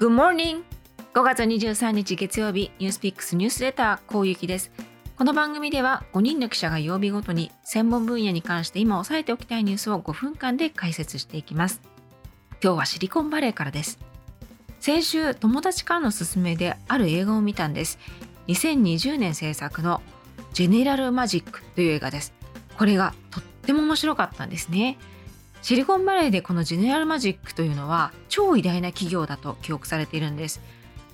Good morning! 5月23日月曜日ニュースピックスニュースレターこうゆきです。この番組では5人の記者が曜日ごとに専門分野に関して今押さえておきたいニュースを5分間で解説していきます。今日はシリコンバレーからです。先週友達からの勧めである映画を見たんです。2020年制作のジェネラルマジックという映画です。これがとっても面白かったんですね。シリコンバレーでこのジェネラルマジックというのは超偉大な企業だと記憶されているんです。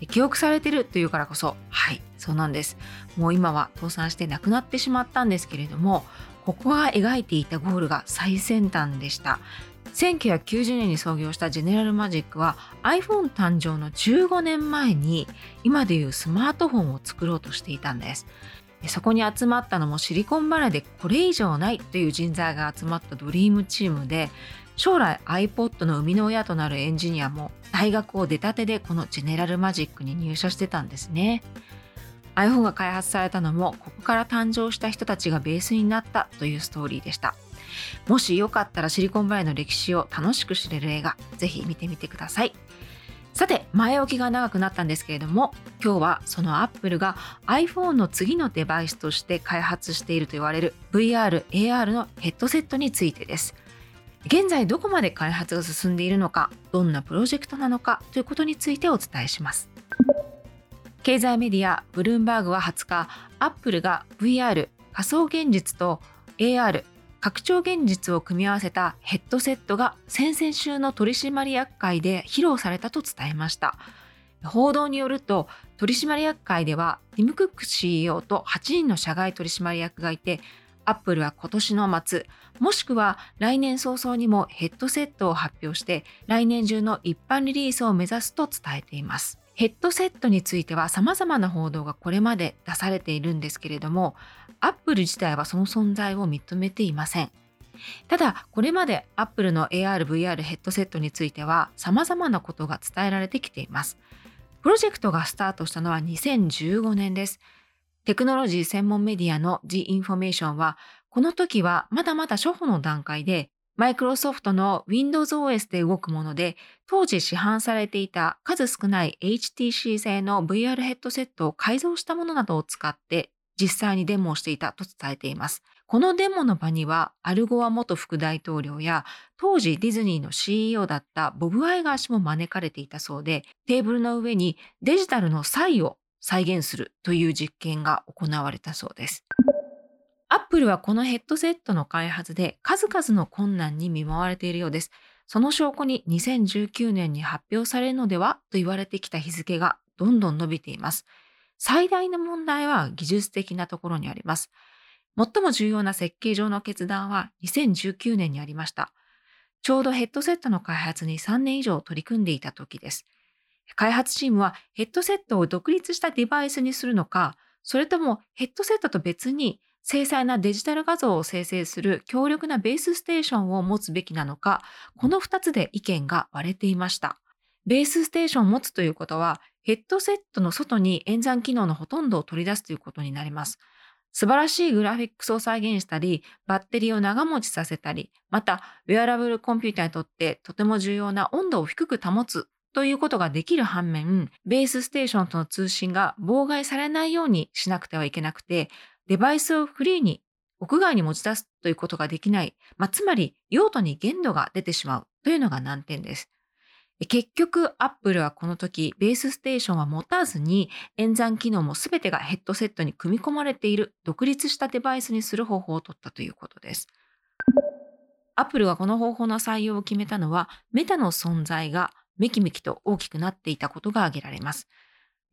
記憶されてるというからこそはいそうなんです。もう今は倒産してなくなってしまったんですけれどもここが描いていたゴールが最先端でした。1990年に創業したジェネラルマジックは iPhone 誕生の15年前に今でいうスマートフォンを作ろうとしていたんです。そこに集まったのもシリコンバレーでこれ以上ないという人材が集まったドリームチームで将来 iPod の生みの親となるエンジニアも大学を出たてでこのジェネラルマジックに入社してたんですね。iPhone が開発されたのもここから誕生した人たちがベースになったというストーリーでした。もしよかったらシリコンバレーの歴史を楽しく知れる映画ぜひ見てみてください。さて前置きが長くなったんですけれども今日はそのアップルが iPhone の次のデバイスとして開発していると言われる VR、AR のヘッドセットについてです。現在どこまで開発が進んでいるのかどんなプロジェクトなのかということについてお伝えします。経済メディアブルームバーグは20日アップルが VR 仮想現実と AR 拡張現実を組み合わせたヘッドセットが先々週の取締役会で披露されたと伝えました。報道によると取締役会ではティム・クック CEO と8人の社外取締役がいてアップルは今年の末もしくは来年早々にもヘッドセットを発表して来年中の一般リリースを目指すと伝えています。ヘッドセットについては様々な報道がこれまで出されているんですけれどもアップル自体はその存在を認めていません。ただ、これまでアップルの AR、VR ヘッドセットについては様々なことが伝えられてきています。プロジェクトがスタートしたのは2015年です。テクノロジー専門メディアの The Information は、この時はまだまだ初歩の段階で、マイクロソフトの Windows OS で動くもので、当時市販されていた数少ない HTC 製の VR ヘッドセットを改造したものなどを使って実際にデモをしていたと伝えています。このデモの場には、アルゴア元副大統領や、当時ディズニーの CEO だったボブ・アイガー氏も招かれていたそうで、テーブルの上にデジタルのサイを再現するという実験が行われたそうです。アップルはこのヘッドセットの開発で数々の困難に見舞われているようです。その証拠に2019年に発表されるのではと言われてきた日付がどんどん伸びています。最大の問題は技術的なところにあります。最も重要な設計上の決断は2019年にありました。ちょうどヘッドセットの開発に3年以上取り組んでいた時です。開発チームはヘッドセットを独立したデバイスにするのか、それともヘッドセットと別に精細なデジタル画像を生成する強力なベースステーションを持つべきなのか、この2つで意見が割れていました。ベースステーションを持つということは、ヘッドセットの外に演算機能のほとんどを取り出すということになります。素晴らしいグラフィックスを再現したり、バッテリーを長持ちさせたり、また、ウェアラブルコンピューターにとってとても重要な温度を低く保つということができる反面、ベースステーションとの通信が妨害されないようにしなくてはいけなくて、デバイスをフリーに屋外に持ち出すということができない、まあ、つまり用途に限度が出てしまうというのが難点です。結局、アップルはこの時、ベースステーションは持たずに、演算機能も全てがヘッドセットに組み込まれている独立したデバイスにする方法を取ったということです。アップルがこの方法の採用を決めたのは、メタの存在がめきめきと大きくなっていたことが挙げられます。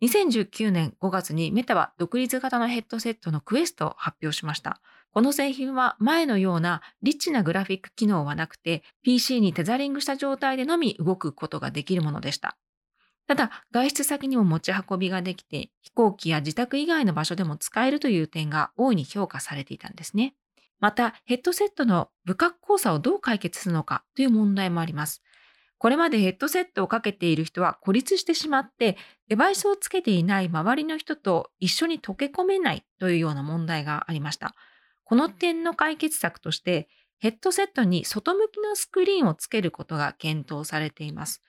2019年5月にメタは独立型のヘッドセットのクエストを発表しました。この製品は前のようなリッチなグラフィック機能はなくて PC にテザリングした状態でのみ動くことができるものでした。ただ外出先にも持ち運びができて飛行機や自宅以外の場所でも使えるという点が大いに評価されていたんですね。またヘッドセットの不格好さをどう解決するのかという問題もあります。これまでヘッドセットをかけている人は孤立してしまって、デバイスをつけていない周りの人と一緒に溶け込めないというような問題がありました。この点の解決策として、ヘッドセットに外向きのスクリーンをつけることが検討されています。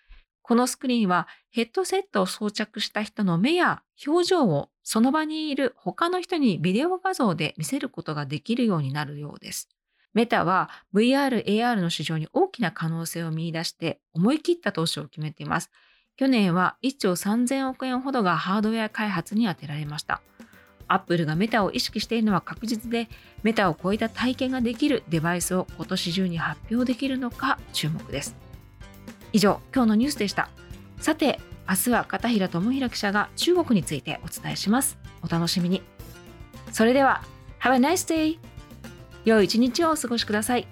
このスクリーンはヘッドセットを装着した人の目や表情をその場にいる他の人にビデオ画像で見せることができるようになるようです。メタは VR、AR の市場に大きな可能性を見出して思い切った投資を決めています。去年は1兆3000億円ほどがハードウェア開発に充てられました。アップルがメタを意識しているのは確実で、メタを超えた体験ができるデバイスを今年中に発表できるのか注目です。以上、今日のニュースでした。さて、明日は片平智弘記者が中国についてお伝えします。お楽しみに。それでは、Have a nice day! 良い一日をお過ごしください。